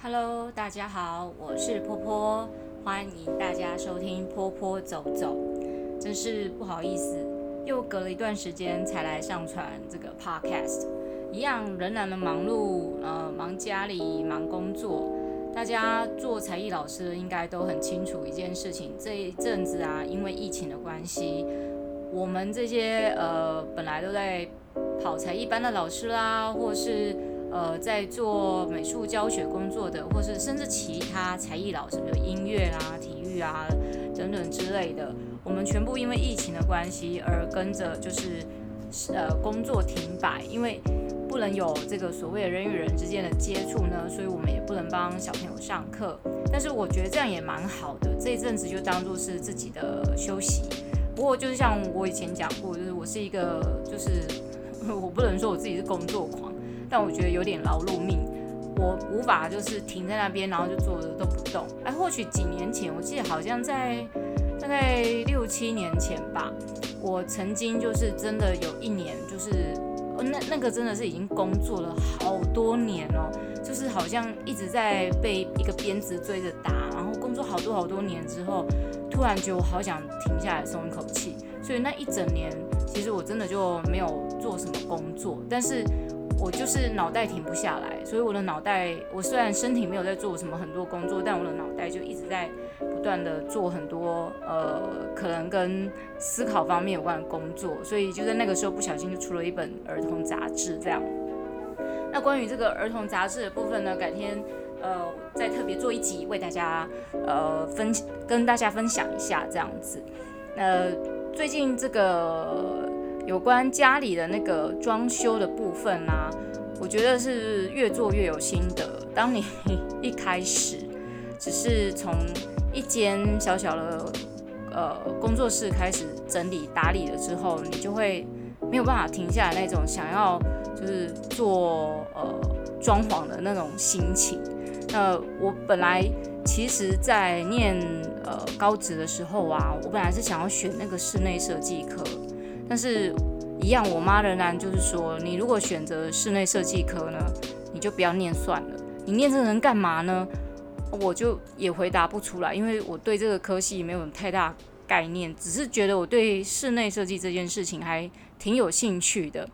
Hello，大家好，我是波波，欢迎大家收听波波走走。真是不好意思，又隔了一段时间才来上传这个 Podcast，一样仍然的忙碌，呃，忙家里，忙工作。大家做才艺老师应该都很清楚一件事情，这一阵子啊，因为疫情的关系，我们这些呃本来都在跑才艺班的老师啦，或是呃，在做美术教学工作的，或是甚至其他才艺老师，比如音乐啊、体育啊等等之类的，我们全部因为疫情的关系而跟着就是呃工作停摆，因为不能有这个所谓的人与人之间的接触呢，所以我们也不能帮小朋友上课。但是我觉得这样也蛮好的，这一阵子就当做是自己的休息。不过就是像我以前讲过，就是我是一个就是我不能说我自己是工作狂。但我觉得有点劳碌命，我无法就是停在那边，然后就坐着都不动。哎，或许几年前，我记得好像在大概六七年前吧，我曾经就是真的有一年，就是那那个真的是已经工作了好多年哦，就是好像一直在被一个鞭子追着打，然后工作好多好多年之后，突然觉得我好想停下来松一口气，所以那一整年其实我真的就没有做什么工作，但是。我就是脑袋停不下来，所以我的脑袋，我虽然身体没有在做什么很多工作，但我的脑袋就一直在不断的做很多呃，可能跟思考方面有关的工作，所以就在那个时候不小心就出了一本儿童杂志这样。那关于这个儿童杂志的部分呢，改天呃再特别做一集为大家呃分跟大家分享一下这样子。呃，最近这个。有关家里的那个装修的部分啊，我觉得是越做越有心得。当你一开始只是从一间小小的呃工作室开始整理打理了之后，你就会没有办法停下来那种想要就是做呃装潢的那种心情。那我本来其实在念呃高职的时候啊，我本来是想要选那个室内设计科。但是，一样，我妈仍然就是说，你如果选择室内设计科呢，你就不要念算了。你念这个能干嘛呢？我就也回答不出来，因为我对这个科系没有太大概念，只是觉得我对室内设计这件事情还挺有兴趣的。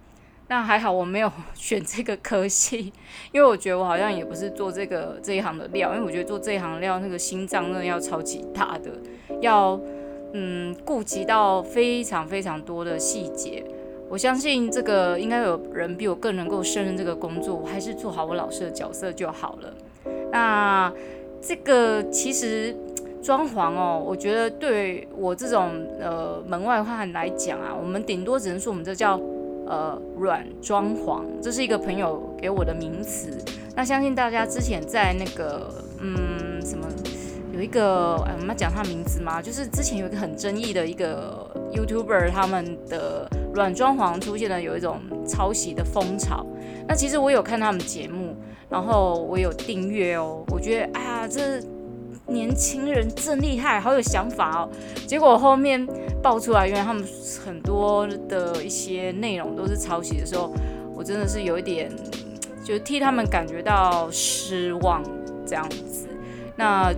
那还好我没有选这个科系，因为我觉得我好像也不是做这个这一行的料，因为我觉得做这一行料，那个心脏那要超级大的，要。嗯，顾及到非常非常多的细节，我相信这个应该有人比我更能够胜任这个工作，我还是做好我老师的角色就好了。那这个其实装潢哦，我觉得对我这种呃门外汉来讲啊，我们顶多只能说我们这叫呃软装潢，这是一个朋友给我的名词。那相信大家之前在那个嗯什么。有一个，哎，我们要讲他名字吗？就是之前有一个很争议的一个 YouTuber，他们的软装潢出现了有一种抄袭的风潮。那其实我有看他们节目，然后我有订阅哦。我觉得，哎呀，这年轻人真厉害，好有想法哦。结果后面爆出来，原来他们很多的一些内容都是抄袭的时候，我真的是有一点，就替他们感觉到失望这样子。那。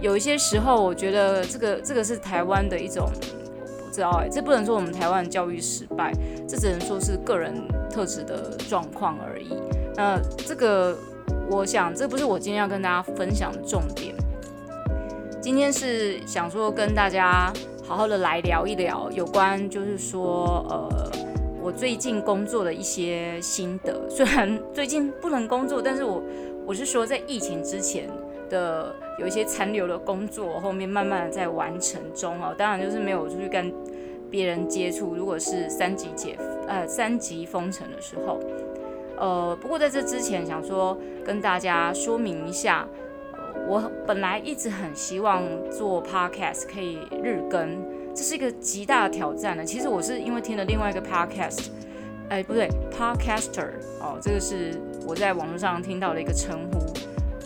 有一些时候，我觉得这个这个是台湾的一种，这不能说我们台湾教育失败，这只能说是个人特质的状况而已。那这个，我想这不是我今天要跟大家分享的重点。今天是想说跟大家好好的来聊一聊有关，就是说，呃，我最近工作的一些心得。虽然最近不能工作，但是我我是说在疫情之前。的有一些残留的工作，后面慢慢的在完成中哦。当然就是没有出去跟别人接触。如果是三级解呃三级封城的时候，呃，不过在这之前想说跟大家说明一下，我本来一直很希望做 podcast 可以日更，这是一个极大的挑战呢。其实我是因为听了另外一个 podcast，哎不对，podcaster 哦，这个是我在网络上听到的一个称呼。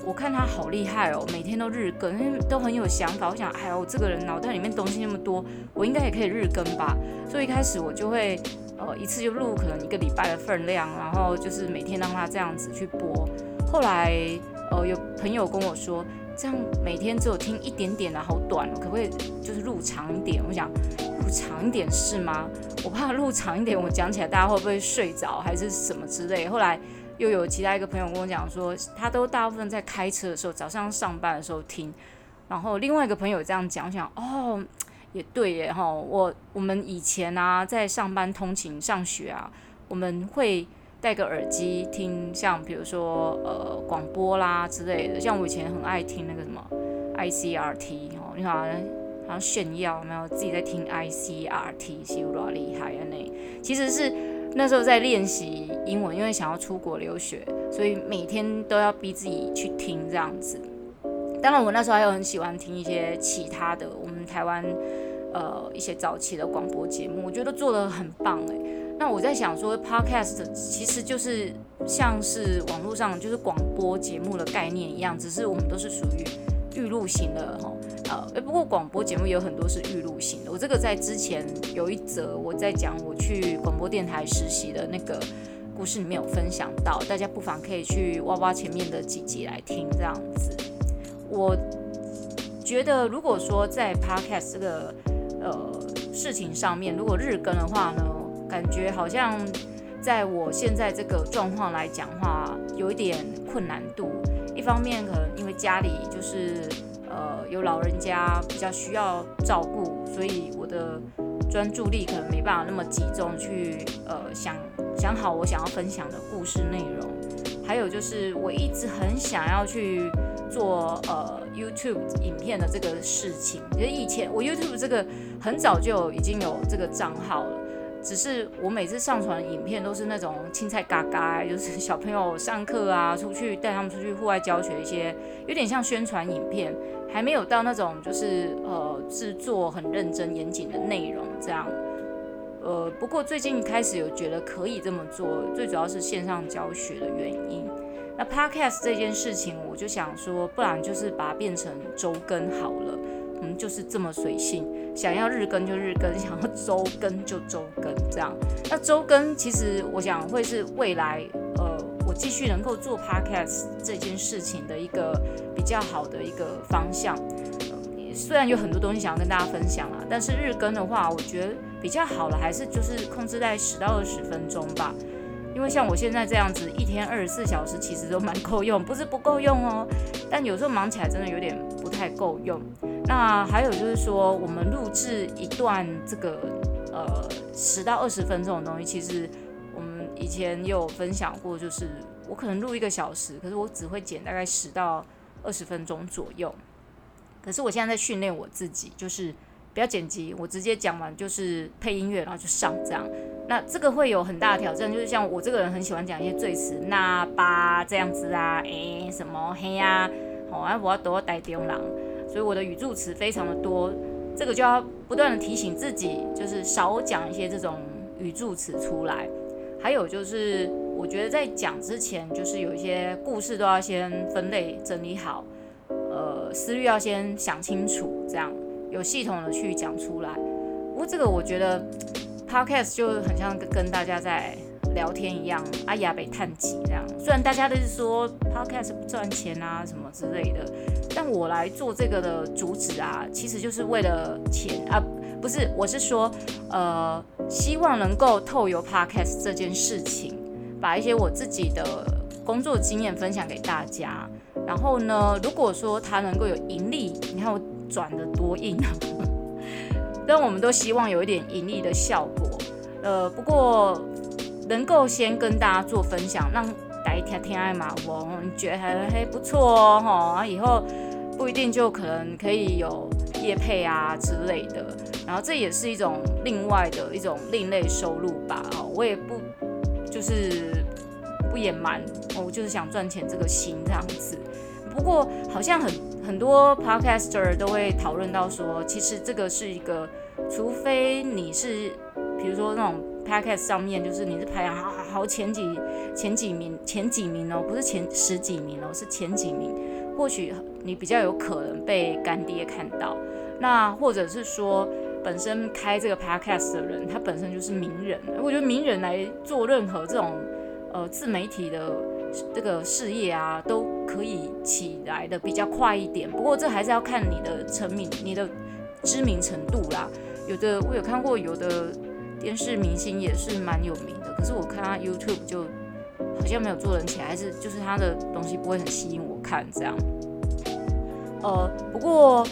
我看他好厉害哦，每天都日更，因为都很有想法。我想，哎呦，我这个人脑袋里面东西那么多，我应该也可以日更吧。所以一开始我就会，呃，一次就录可能一个礼拜的分量，然后就是每天让他这样子去播。后来，呃，有朋友跟我说，这样每天只有听一点点的，好短，可不可以就是录长一点？我想录长一点是吗？我怕录长一点，我讲起来大家会不会睡着，还是什么之类？后来又有其他一个朋友跟我讲说，他都大部分在开车的时候，早上上班的时候听。然后另外一个朋友这样讲，我想哦，也对耶哈，我我们以前啊，在上班通勤上学啊，我们会戴个耳机听，像比如说呃广播啦之类的，像我以前很爱听那个什么 ICRT 哦，你看好像炫耀没有自己在听 ICRT，是有多厉害啊那，其实是那时候在练习英文，因为想要出国留学，所以每天都要逼自己去听这样子。当然，我那时候还有很喜欢听一些其他的，我们台湾呃一些早期的广播节目，我觉得做的很棒诶。那我在想说，Podcast 其实就是像是网络上就是广播节目的概念一样，只是我们都是属于预录型的哈。呃，不过广播节目有很多是预录型的。我这个在之前有一则我在讲我去广播电台实习的那个故事里面有分享到，大家不妨可以去挖挖前面的几集来听这样子。我觉得，如果说在 Podcast 这个呃事情上面，如果日更的话呢，感觉好像在我现在这个状况来讲的话，有一点困难度。一方面可能因为家里就是有老人家比较需要照顾，所以我的专注力可能没办法那么集中去呃想想好我想要分享的故事内容。还有就是我一直很想要去。做呃 YouTube 影片的这个事情，其实以前我 YouTube 这个很早就已经有这个账号了，只是我每次上传影片都是那种青菜嘎嘎，就是小朋友上课啊，出去带他们出去户外教学一些，有点像宣传影片，还没有到那种就是呃制作很认真严谨的内容这样。呃，不过最近开始有觉得可以这么做，最主要是线上教学的原因。那 Podcast 这件事情，我就想说，不然就是把它变成周更好了。嗯，就是这么随性，想要日更就日更，想要周更就周更这样。那周更其实我想会是未来，呃，我继续能够做 Podcast 这件事情的一个比较好的一个方向。呃，虽然有很多东西想要跟大家分享啊，但是日更的话，我觉得比较好的还是就是控制在十到二十分钟吧。因为像我现在这样子，一天二十四小时其实都蛮够用，不是不够用哦。但有时候忙起来真的有点不太够用。那还有就是说，我们录制一段这个呃十到二十分钟的东西，其实我们以前也有分享过，就是我可能录一个小时，可是我只会剪大概十到二十分钟左右。可是我现在在训练我自己，就是不要剪辑，我直接讲完就是配音乐，然后就上这样。那这个会有很大的挑战，就是像我这个人很喜欢讲一些赘词，那巴这样子啊，诶什么嘿呀，好啊，我要多带丢狼，所以我的语助词非常的多，这个就要不断的提醒自己，就是少讲一些这种语助词出来。还有就是，我觉得在讲之前，就是有一些故事都要先分类整理好，呃，思虑要先想清楚，这样有系统的去讲出来。不过这个我觉得。Podcast 就很像跟大家在聊天一样，阿雅北探吉这样。虽然大家都是说 Podcast 不赚钱啊什么之类的，但我来做这个的主旨啊，其实就是为了钱啊，不是，我是说，呃，希望能够透过 Podcast 这件事情，把一些我自己的工作经验分享给大家。然后呢，如果说它能够有盈利，你看我转得多硬啊！但我们都希望有一点盈利的效果，呃，不过能够先跟大家做分享，让大家听听爱嘛，我觉得还还不错哦，哈，以后不一定就可能可以有业配啊之类的，然后这也是一种另外的一种另类收入吧，哦，我也不就是不隐瞒，我就是想赚钱这个心这样子，不过好像很。很多 podcaster 都会讨论到说，其实这个是一个，除非你是，比如说那种 podcast 上面，就是你是排行好好好前几前几名前几名哦，不是前十几名哦，是前几名，或许你比较有可能被干爹看到。那或者是说，本身开这个 podcast 的人，他本身就是名人。我觉得名人来做任何这种呃自媒体的这个事业啊，都。可以起来的比较快一点。不过这还是要看你的成名、你的知名程度啦。有的我有看过，有的电视明星也是蛮有名的，可是我看他 YouTube 就好像没有做人起来，还是就是他的东西不会很吸引我看这样。呃，不过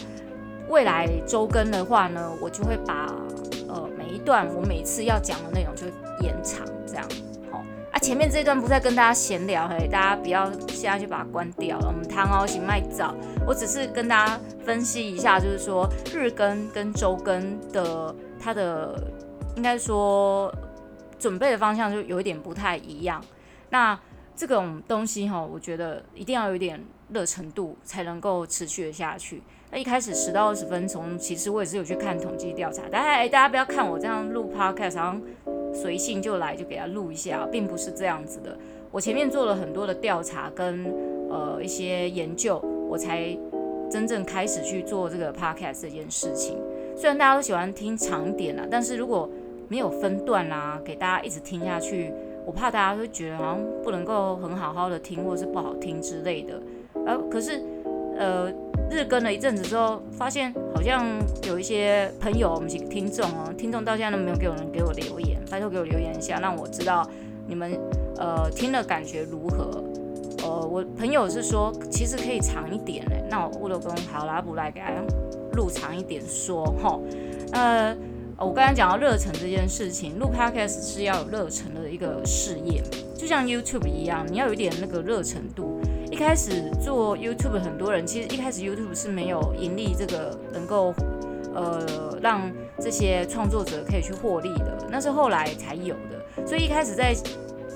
未来周更的话呢，我就会把呃每一段我每次要讲的内容就延长这样。好啊，前面这一段不再跟大家闲聊，嘿，大家不要现在就把它关掉了。我们汤哦，行麦早，我只是跟大家分析一下，就是说日更跟周更的它的应该说准备的方向就有一点不太一样。那这种东西哈，我觉得一定要有点热程度才能够持续的下去。那一开始十到二十分钟，其实我也是有去看统计调查，大家哎，大家不要看我这样录 podcast，好像。随性就来就给他录一下，并不是这样子的。我前面做了很多的调查跟呃一些研究，我才真正开始去做这个 podcast 这件事情。虽然大家都喜欢听长点啦，但是如果没有分段啦，给大家一直听下去，我怕大家会觉得好像不能够很好好的听，或者是不好听之类的。呃，可是呃。日更了一阵子之后，发现好像有一些朋友，我们是听众哦，听众到现在都没有给我人给我留言，拜托给我留言一下，让我知道你们呃听的感觉如何。呃，我朋友是说其实可以长一点嘞，那我乌鲁公好拉不来给他录长一点说哈。呃，我刚才讲到热忱这件事情，录 podcast 是要有热忱的一个事业，就像 YouTube 一样，你要有一点那个热程度。一开始做 YouTube，很多人其实一开始 YouTube 是没有盈利，这个能够呃让这些创作者可以去获利的，那是后来才有的。所以一开始在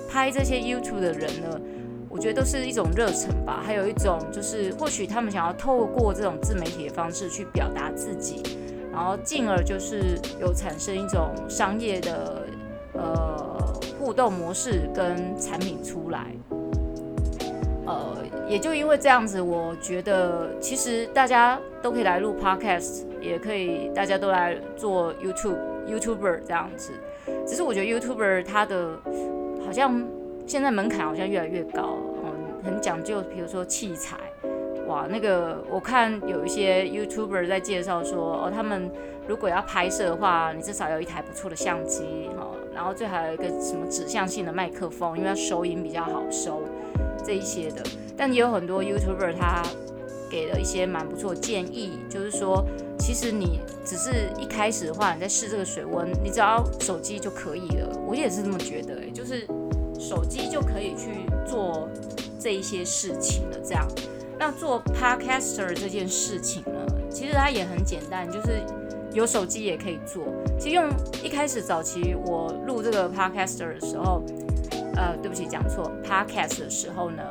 拍这些 YouTube 的人呢，我觉得都是一种热忱吧，还有一种就是或许他们想要透过这种自媒体的方式去表达自己，然后进而就是有产生一种商业的呃互动模式跟产品出来。呃，也就因为这样子，我觉得其实大家都可以来录 podcast，也可以大家都来做 YouTube YouTuber 这样子。只是我觉得 YouTuber 他的好像现在门槛好像越来越高，嗯，很讲究，比如说器材，哇，那个我看有一些 YouTuber 在介绍说，哦，他们如果要拍摄的话，你至少有一台不错的相机，哈，然后最好有一个什么指向性的麦克风，因为它收音比较好收。这一些的，但也有很多 YouTuber 他给了一些蛮不错建议，就是说，其实你只是一开始的话，你在试这个水温，你只要手机就可以了。我也是这么觉得，欸，就是手机就可以去做这一些事情了。这样，那做 Podcaster 这件事情呢，其实它也很简单，就是有手机也可以做。其实用一开始早期我录这个 Podcaster 的时候。呃，对不起，讲错。Podcast 的时候呢，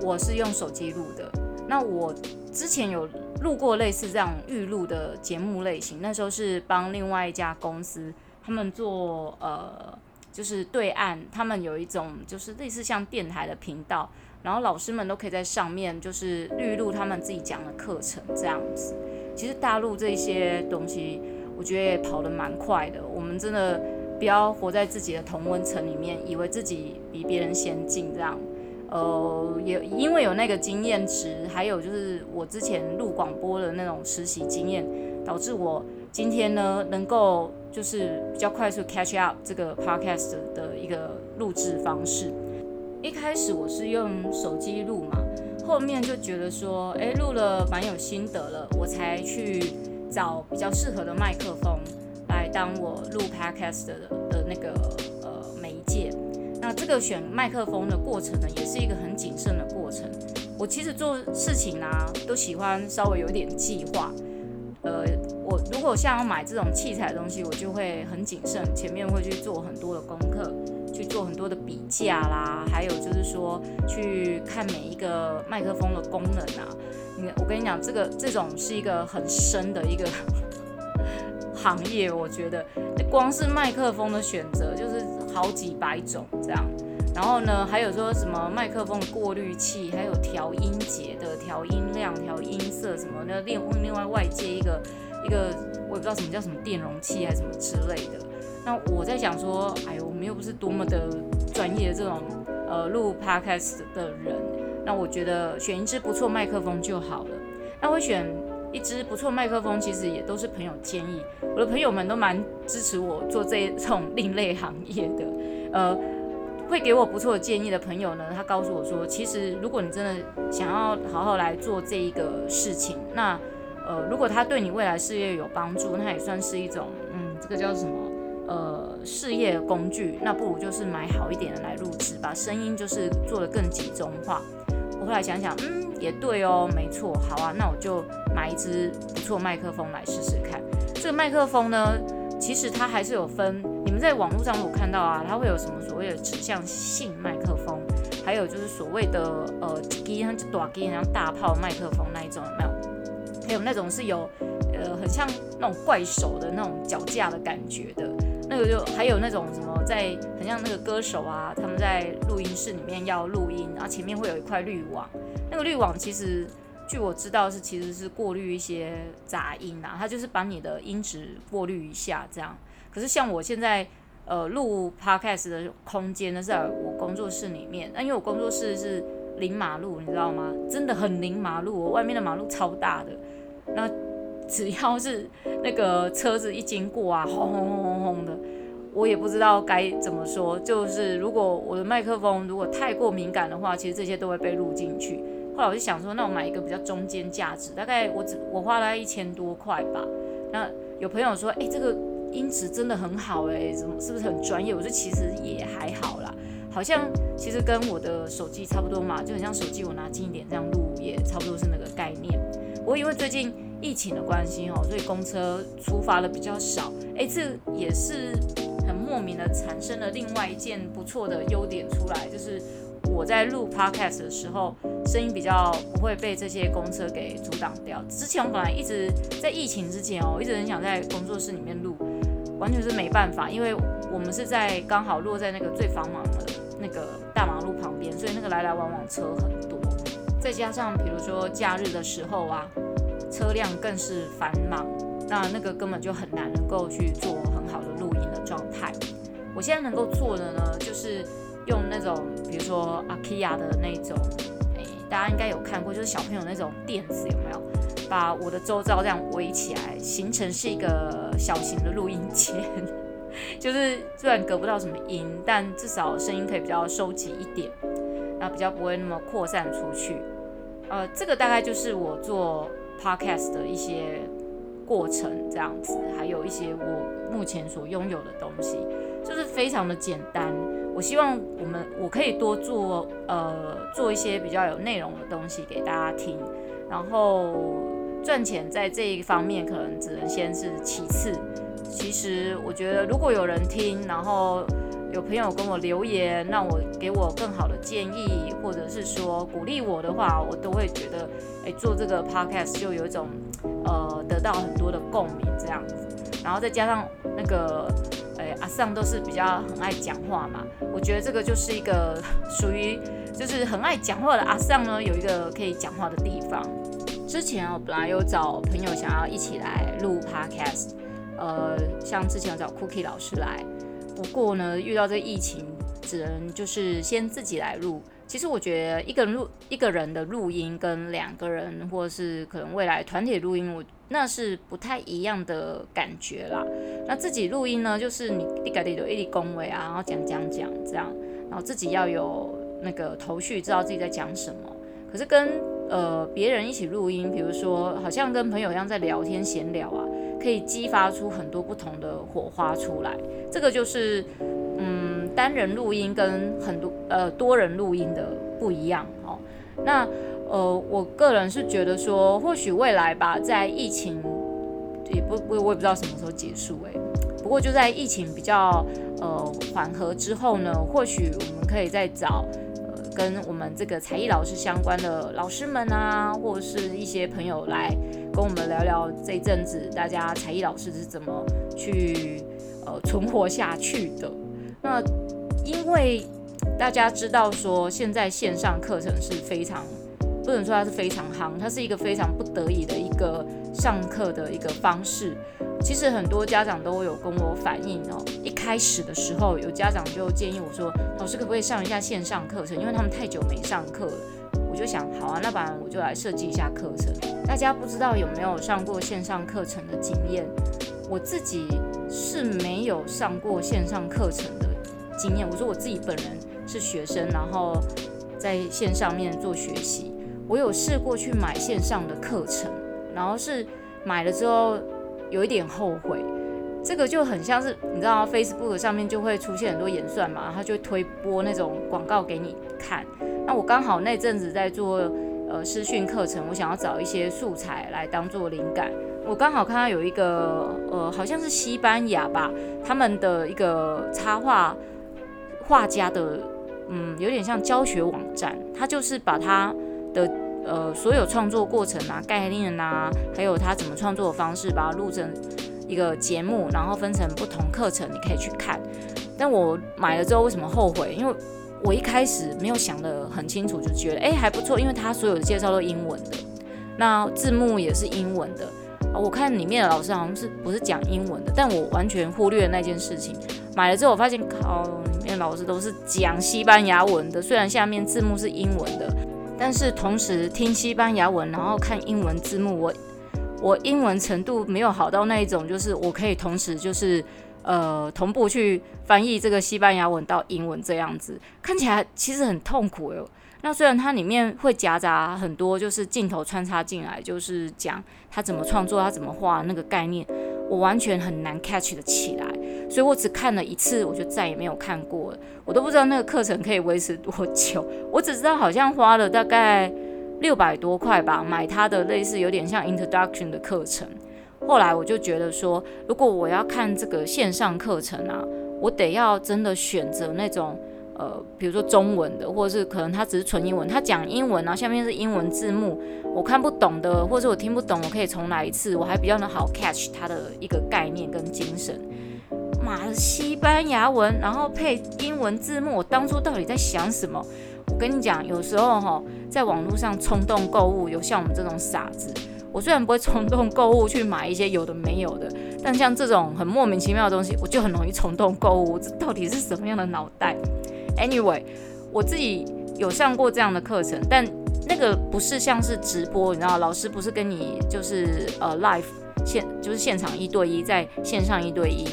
我是用手机录的。那我之前有录过类似这样预录的节目类型，那时候是帮另外一家公司，他们做呃，就是对岸，他们有一种就是类似像电台的频道，然后老师们都可以在上面就是预录他们自己讲的课程这样子。其实大陆这些东西，我觉得也跑得蛮快的。我们真的。不要活在自己的同温层里面，以为自己比别人先进这样。呃，也因为有那个经验值，还有就是我之前录广播的那种实习经验，导致我今天呢能够就是比较快速 catch up 这个 podcast 的一个录制方式。一开始我是用手机录嘛，后面就觉得说，哎，录了蛮有心得了，我才去找比较适合的麦克风。来当我录 podcast 的的那个呃媒介，那这个选麦克风的过程呢，也是一个很谨慎的过程。我其实做事情啊，都喜欢稍微有点计划。呃，我如果像要买这种器材的东西，我就会很谨慎，前面会去做很多的功课，做很多的比价啦，还有就是说去看每一个麦克风的功能啊。你我跟你讲，这个这种是一个很深的一个。行业我觉得，光是麦克风的选择就是好几百种这样，然后呢，还有说什么麦克风的过滤器，还有调音节的调音量、调音色什么的，另另外外接一个一个我也不知道什么叫什么电容器还是什么之类的。那我在想说，哎呦，我们又不是多么的专业的这种呃录 podcast 的人，那我觉得选一支不错麦克风就好了。那我选一支不错麦克风，其实也都是朋友建议。我的朋友们都蛮支持我做这这种另类行业的。呃，会给我不错的建议的朋友呢，他告诉我说，其实如果你真的想要好好来做这一个事情，那呃，如果他对你未来事业有帮助，那也算是一种，嗯，这个叫什么？呃，事业工具。那不如就是买好一点的来录制，把声音就是做得更集中化。我后来想想，嗯，也对哦，没错，好啊，那我就买一支不错麦克风来试试看。这个麦克风呢，其实它还是有分，你们在网络上如果看到啊，它会有什么所谓的指向性麦克风，还有就是所谓的呃，机它就短机，然后大炮麦克风那一种有没有？还有那种是有呃，很像那种怪手的那种脚架的感觉的。那个就还有那种什么，在很像那个歌手啊，他们在录音室里面要录音，然后前面会有一块滤网。那个滤网其实，据我知道是其实是过滤一些杂音啊，它就是把你的音质过滤一下这样。可是像我现在呃录 podcast 的空间呢，在我工作室里面。那因为我工作室是临马路，你知道吗？真的很临马路，我外面的马路超大的。那只要是那个车子一经过啊，轰轰轰轰轰的，我也不知道该怎么说。就是如果我的麦克风如果太过敏感的话，其实这些都会被录进去。后来我就想说，那我买一个比较中间价值，大概我只我花了一千多块吧。那有朋友说，哎，这个音质真的很好，哎，怎么是不是很专业？我说其实也还好啦，好像其实跟我的手机差不多嘛，就很像手机我拿近一点这样录，也差不多是那个概念。我因为最近。疫情的关系哦，所以公车出发的比较少。哎，这也是很莫名的产生了另外一件不错的优点出来，就是我在录 podcast 的时候，声音比较不会被这些公车给阻挡掉。之前我本来一直在疫情之前哦，一直很想在工作室里面录，完全是没办法，因为我们是在刚好落在那个最繁忙的那个大马路旁边，所以那个来来往往车很多，再加上比如说假日的时候啊。车辆更是繁忙，那那个根本就很难能够去做很好的录音的状态。我现在能够做的呢，就是用那种，比如说 IKEA 的那种，哎，大家应该有看过，就是小朋友那种垫子，有没有？把我的周遭这样围起来，形成是一个小型的录音间，就是虽然隔不到什么音，但至少声音可以比较收集一点，那比较不会那么扩散出去。呃，这个大概就是我做。Podcast 的一些过程这样子，还有一些我目前所拥有的东西，就是非常的简单。我希望我们我可以多做呃做一些比较有内容的东西给大家听，然后赚钱在这一方面可能只能先是其次。其实我觉得如果有人听，然后。有朋友跟我留言，让我给我更好的建议，或者是说鼓励我的话，我都会觉得，哎，做这个 podcast 就有一种，呃，得到很多的共鸣这样子。然后再加上那个，哎，阿尚都是比较很爱讲话嘛，我觉得这个就是一个属于就是很爱讲话的阿尚呢，有一个可以讲话的地方。之前我本来有找朋友想要一起来录 podcast，呃，像之前有找 Cookie 老师来。不过呢，遇到这疫情，只能就是先自己来录。其实我觉得一个人录一个人的录音，跟两个人或是可能未来团体录音，我那是不太一样的感觉啦。那自己录音呢，就是你一个里头一直恭维啊，然后讲讲讲这样，然后自己要有那个头绪，知道自己在讲什么。可是跟呃别人一起录音，比如说好像跟朋友一样在聊天闲聊啊。可以激发出很多不同的火花出来，这个就是单人录音跟很多呃多人录音的不一样哦。那呃我个人是觉得说，或许未来吧，在疫情也不我我也不知道什么时候结束哎，不过就在疫情比较呃缓和之后呢，或许我们可以再找呃。跟我们这个才艺老师相关的老师们啊，或者是一些朋友来跟我们聊聊这阵子大家才艺老师是怎么去呃存活下去的。那因为大家知道说现在线上课程是非常不能说它是非常夯，它是一个非常不得已的一个上课的一个方式。其实很多家长都有跟我反映哦，一开始的时候有家长就建议我说，老师可不可以上一下线上课程？因为他们太久没上课了，我就想，好啊，那不然我就来设计一下课程。大家不知道有没有上过线上课程的经验？我自己是没有上过线上课程的经验。我说我自己本人是学生，然后在线上面做学习。我有试过去买线上的课程，然后是买了之后有一点后悔。这个就很像是你知道，Facebook 上面就会出现很多演算嘛，它就推播那种广告给你看。那我刚好那阵子在做呃视讯课程，我想要找一些素材来当做灵感。我刚好看到有一个呃好像是西班牙吧，他们的一个插画画家的嗯有点像教学网站，他就是把他的呃所有创作过程啊、概念啊，还有他怎么创作的方式，把它录成。一个节目，然后分成不同课程，你可以去看。但我买了之后为什么后悔？因为我一开始没有想得很清楚，就觉得哎还不错，因为他所有的介绍都英文的，那字幕也是英文的。我看里面的老师好像是不是讲英文的，但我完全忽略了那件事情。买了之后我发现，靠，老师都是讲西班牙文的，虽然下面字幕是英文的，但是同时听西班牙文，然后看英文字幕，我。我英文程度没有好到那一种，就是我可以同时就是呃同步去翻译这个西班牙文到英文这样子，看起来其实很痛苦哟。那虽然它里面会夹杂很多就是镜头穿插进来，就是讲他怎么创作，他怎么画那个概念，我完全很难 catch 得起来，所以我只看了一次，我就再也没有看过了。我都不知道那个课程可以维持多久，我只知道好像花了大概。六百多块吧，买他的类似有点像 introduction 的课程。后来我就觉得说，如果我要看这个线上课程啊，我得要真的选择那种呃，比如说中文的，或者是可能他只是纯英文，他讲英文，然后下面是英文字幕，我看不懂的，或者我听不懂，我可以重来一次，我还比较能好 catch 他的一个概念跟精神。妈的，西班牙文，然后配英文字幕，我当初到底在想什么？我跟你讲，有时候哈，在网络上冲动购物，有像我们这种傻子。我虽然不会冲动购物去买一些有的没有的，但像这种很莫名其妙的东西，我就很容易冲动购物。这到底是什么样的脑袋？Anyway，我自己有上过这样的课程，但那个不是像是直播，你知道，老师不是跟你就是呃 live 现就是现场一对一，在线上一对一，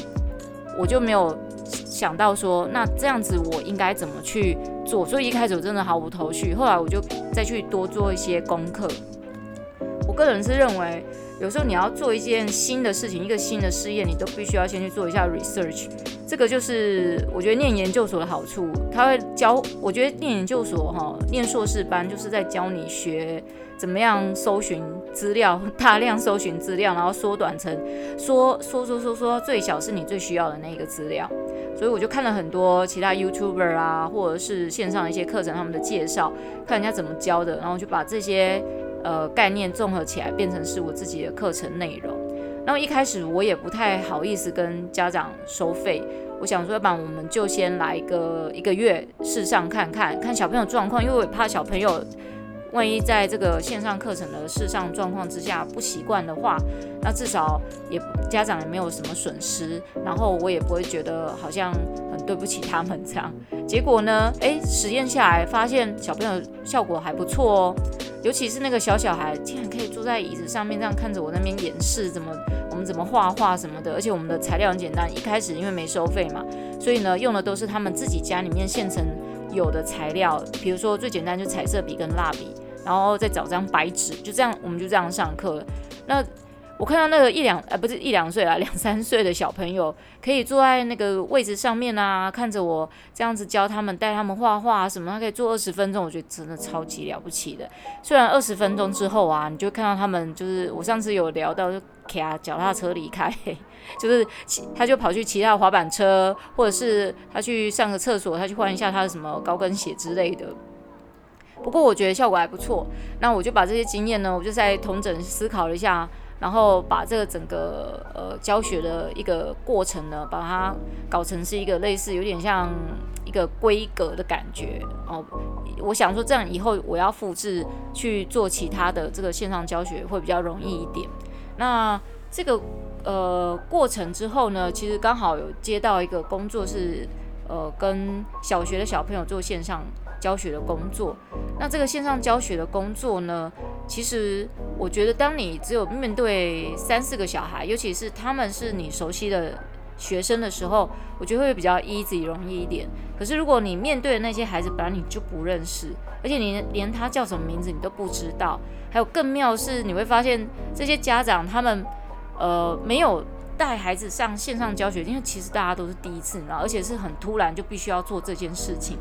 我就没有。想到说，那这样子我应该怎么去做？所以一开始我真的毫无头绪。后来我就再去多做一些功课。我个人是认为，有时候你要做一件新的事情，一个新的试验，你都必须要先去做一下 research。这个就是我觉得念研究所的好处，他会教。我觉得念研究所哈，念硕士班就是在教你学怎么样搜寻资料，大量搜寻资料，然后缩短成说说说说说最小是你最需要的那个资料。所以我就看了很多其他 YouTuber 啊，或者是线上的一些课程，他们的介绍，看人家怎么教的，然后就把这些呃概念综合起来，变成是我自己的课程内容。然后一开始我也不太好意思跟家长收费，我想说，要不然我们就先来一个一个月试上看看，看小朋友状况，因为我怕小朋友。万一在这个线上课程的试上状况之下不习惯的话，那至少也家长也没有什么损失，然后我也不会觉得好像很对不起他们这样。结果呢，诶，实验下来发现小朋友效果还不错哦，尤其是那个小小孩竟然可以坐在椅子上面这样看着我那边演示怎么我们怎么画画什么的，而且我们的材料很简单，一开始因为没收费嘛，所以呢用的都是他们自己家里面现成。有的材料，比如说最简单就彩色笔跟蜡笔，然后再找张白纸，就这样，我们就这样上课。那我看到那个一两呃不是一两岁啦，两三岁的小朋友可以坐在那个位置上面啊，看着我这样子教他们，带他们画画什么，他可以坐二十分钟，我觉得真的超级了不起的。虽然二十分钟之后啊，你就看到他们就是我上次有聊到就骑脚踏车离开。就是骑，他就跑去骑他的滑板车，或者是他去上个厕所，他去换一下他的什么高跟鞋之类的。不过我觉得效果还不错。那我就把这些经验呢，我就在同整思考了一下，然后把这个整个呃教学的一个过程呢，把它搞成是一个类似有点像一个规格的感觉哦。我想说这样以后我要复制去做其他的这个线上教学会比较容易一点。那这个。呃，过程之后呢，其实刚好有接到一个工作是，呃，跟小学的小朋友做线上教学的工作。那这个线上教学的工作呢，其实我觉得，当你只有面对三四个小孩，尤其是他们是你熟悉的学生的时候，我觉得会比较 easy 容易一点。可是如果你面对的那些孩子本来你就不认识，而且你连他叫什么名字你都不知道，还有更妙是你会发现这些家长他们呃没有带孩子上线上教学，因为其实大家都是第一次，你知道，而且是很突然就必须要做这件事情。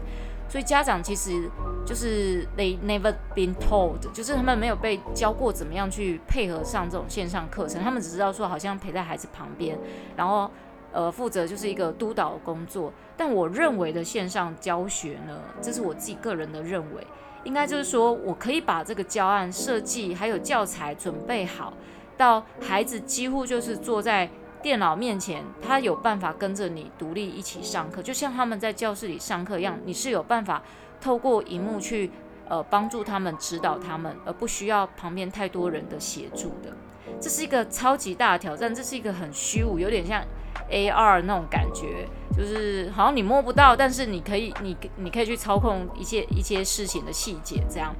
所以家长其实就是 they never been told，就是他们没有被教过怎么样去配合上这种线上课程，他们只知道说好像陪在孩子旁边，然后呃负责就是一个督导工作。但我认为的线上教学呢，这是我自己个人的认为，应该就是说我可以把这个教案设计还有教材准备好，到孩子几乎就是坐在。电脑面前，他有办法跟着你独立一起上课，就像他们在教室里上课一样。你是有办法透过荧幕去呃帮助他们、指导他们，而不需要旁边太多人的协助的。这是一个超级大的挑战，这是一个很虚无，有点像 AR 那种感觉，就是好像你摸不到，但是你可以，你你可以去操控一些一些事情的细节，这样。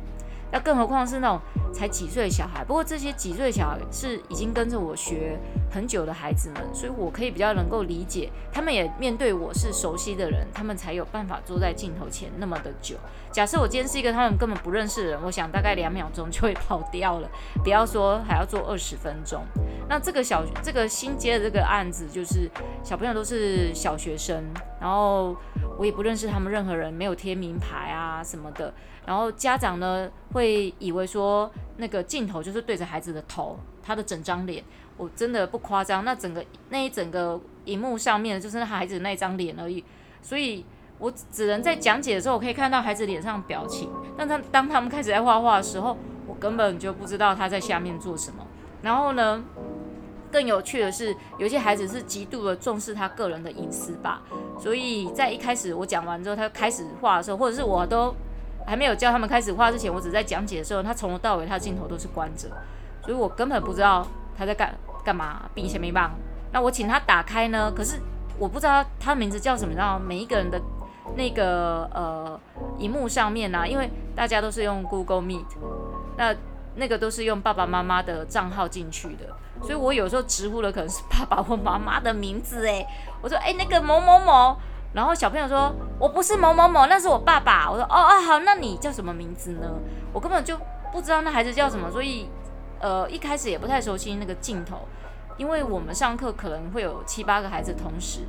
那更何况是那种才几岁的小孩，不过这些几岁小孩是已经跟着我学很久的孩子们，所以我可以比较能够理解，他们也面对我是熟悉的人，他们才有办法坐在镜头前那么的久。假设我今天是一个他们根本不认识的人，我想大概两秒钟就会跑掉了，不要说还要做二十分钟。那这个小这个新接的这个案子，就是小朋友都是小学生，然后我也不认识他们任何人，没有贴名牌啊什么的。然后家长呢会以为说那个镜头就是对着孩子的头，他的整张脸，我真的不夸张，那整个那一整个荧幕上面就是那孩子那张脸而已，所以我只能在讲解的时候，我可以看到孩子脸上表情，但他当他们开始在画画的时候，我根本就不知道他在下面做什么。然后呢，更有趣的是，有些孩子是极度的重视他个人的隐私吧，所以在一开始我讲完之后，他开始画的时候，或者是我都。还没有教他们开始画之前，我只在讲解的时候，他从头到尾他的镜头都是关着，所以我根本不知道他在干干嘛，比以前没棒。那我请他打开呢，可是我不知道他的名字叫什么，然后每一个人的那个呃荧幕上面呢、啊，因为大家都是用 Google Meet，那那个都是用爸爸妈妈的账号进去的，所以我有时候直呼的可能是爸爸或妈妈的名字哎，我说哎那个某某某。然后小朋友说：“我不是某某某，那是我爸爸。”我说：“哦哦，好，那你叫什么名字呢？”我根本就不知道那孩子叫什么，所以呃一开始也不太熟悉那个镜头，因为我们上课可能会有七八个孩子同时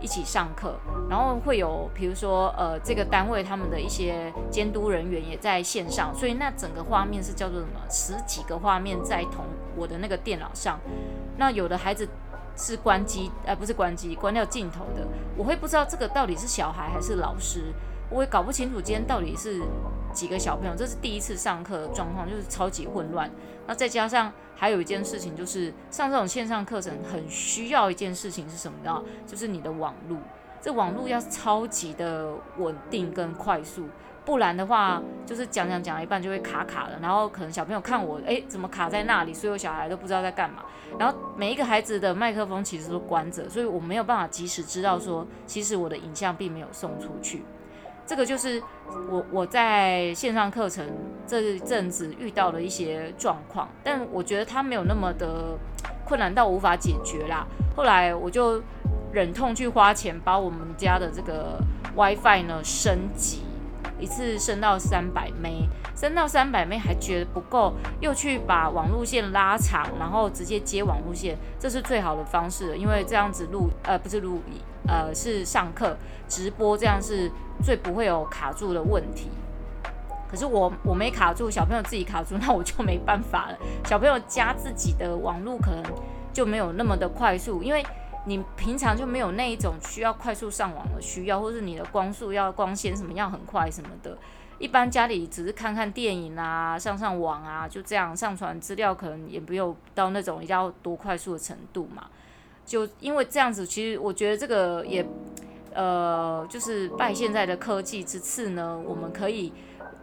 一起上课，然后会有比如说呃这个单位他们的一些监督人员也在线上，所以那整个画面是叫做什么？十几个画面在同我的那个电脑上，那有的孩子。是关机，呃，不是关机，关掉镜头的。我会不知道这个到底是小孩还是老师，我也搞不清楚今天到底是几个小朋友。这是第一次上课的状况，就是超级混乱。那再加上还有一件事情，就是上这种线上课程很需要一件事情是什么呢？就是你的网路，这网路要超级的稳定跟快速。不然的话，就是讲讲讲了一半就会卡卡的，然后可能小朋友看我，诶，怎么卡在那里？所有小孩都不知道在干嘛。然后每一个孩子的麦克风其实都关着，所以我没有办法及时知道说，其实我的影像并没有送出去。这个就是我我在线上课程这阵子遇到的一些状况，但我觉得它没有那么的困难到无法解决啦。后来我就忍痛去花钱把我们家的这个 WiFi 呢升级。一次升到三百 M，升到三百 M 还觉得不够，又去把网路线拉长，然后直接接网路线，这是最好的方式，因为这样子录呃不是录呃是上课直播，这样是最不会有卡住的问题。可是我我没卡住，小朋友自己卡住，那我就没办法了。小朋友加自己的网路可能就没有那么的快速，因为。你平常就没有那一种需要快速上网的需要，或是你的光速要光纤什么要很快什么的。一般家里只是看看电影啊，上上网啊，就这样上传资料，可能也没有到那种要多快速的程度嘛。就因为这样子，其实我觉得这个也，呃，就是拜现在的科技之赐呢，我们可以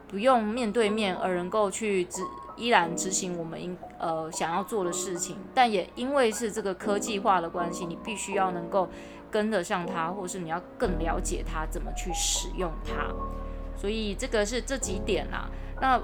不用面对面而能够去执。依然执行我们应呃想要做的事情，但也因为是这个科技化的关系，你必须要能够跟得上它，或是你要更了解它怎么去使用它。所以这个是这几点啦。那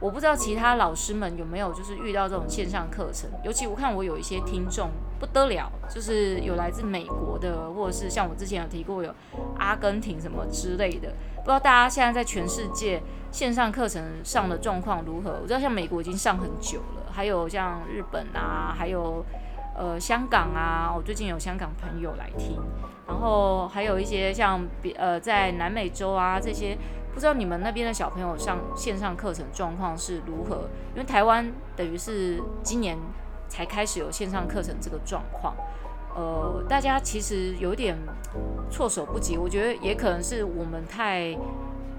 我不知道其他老师们有没有就是遇到这种线上课程，尤其我看我有一些听众不得了，就是有来自美国的，或者是像我之前有提过有阿根廷什么之类的。不知道大家现在在全世界线上课程上的状况如何？我知道像美国已经上很久了，还有像日本啊，还有呃香港啊，我最近有香港朋友来听，然后还有一些像别呃在南美洲啊这些。不知道你们那边的小朋友上线上课程状况是如何？因为台湾等于是今年才开始有线上课程这个状况，呃，大家其实有点措手不及。我觉得也可能是我们太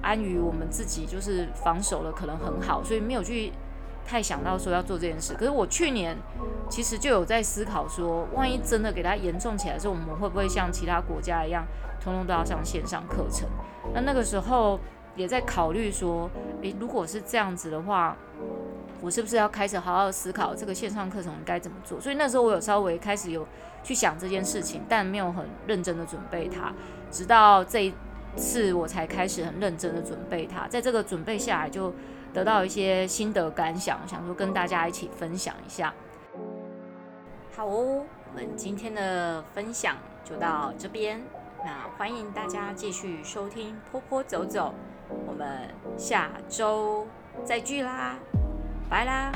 安于我们自己，就是防守的可能很好，所以没有去太想到说要做这件事。可是我去年其实就有在思考说，万一真的给它严重起来的时候，我们会不会像其他国家一样，通通都要上线上课程？那那个时候。也在考虑说，诶，如果是这样子的话，我是不是要开始好好思考这个线上课程该怎么做？所以那时候我有稍微开始有去想这件事情，但没有很认真的准备它，直到这一次我才开始很认真的准备它。在这个准备下来，就得到一些心得感想，想说跟大家一起分享一下。好哦，我们今天的分享就到这边，那欢迎大家继续收听坡坡走走。我们下周再聚啦，拜啦。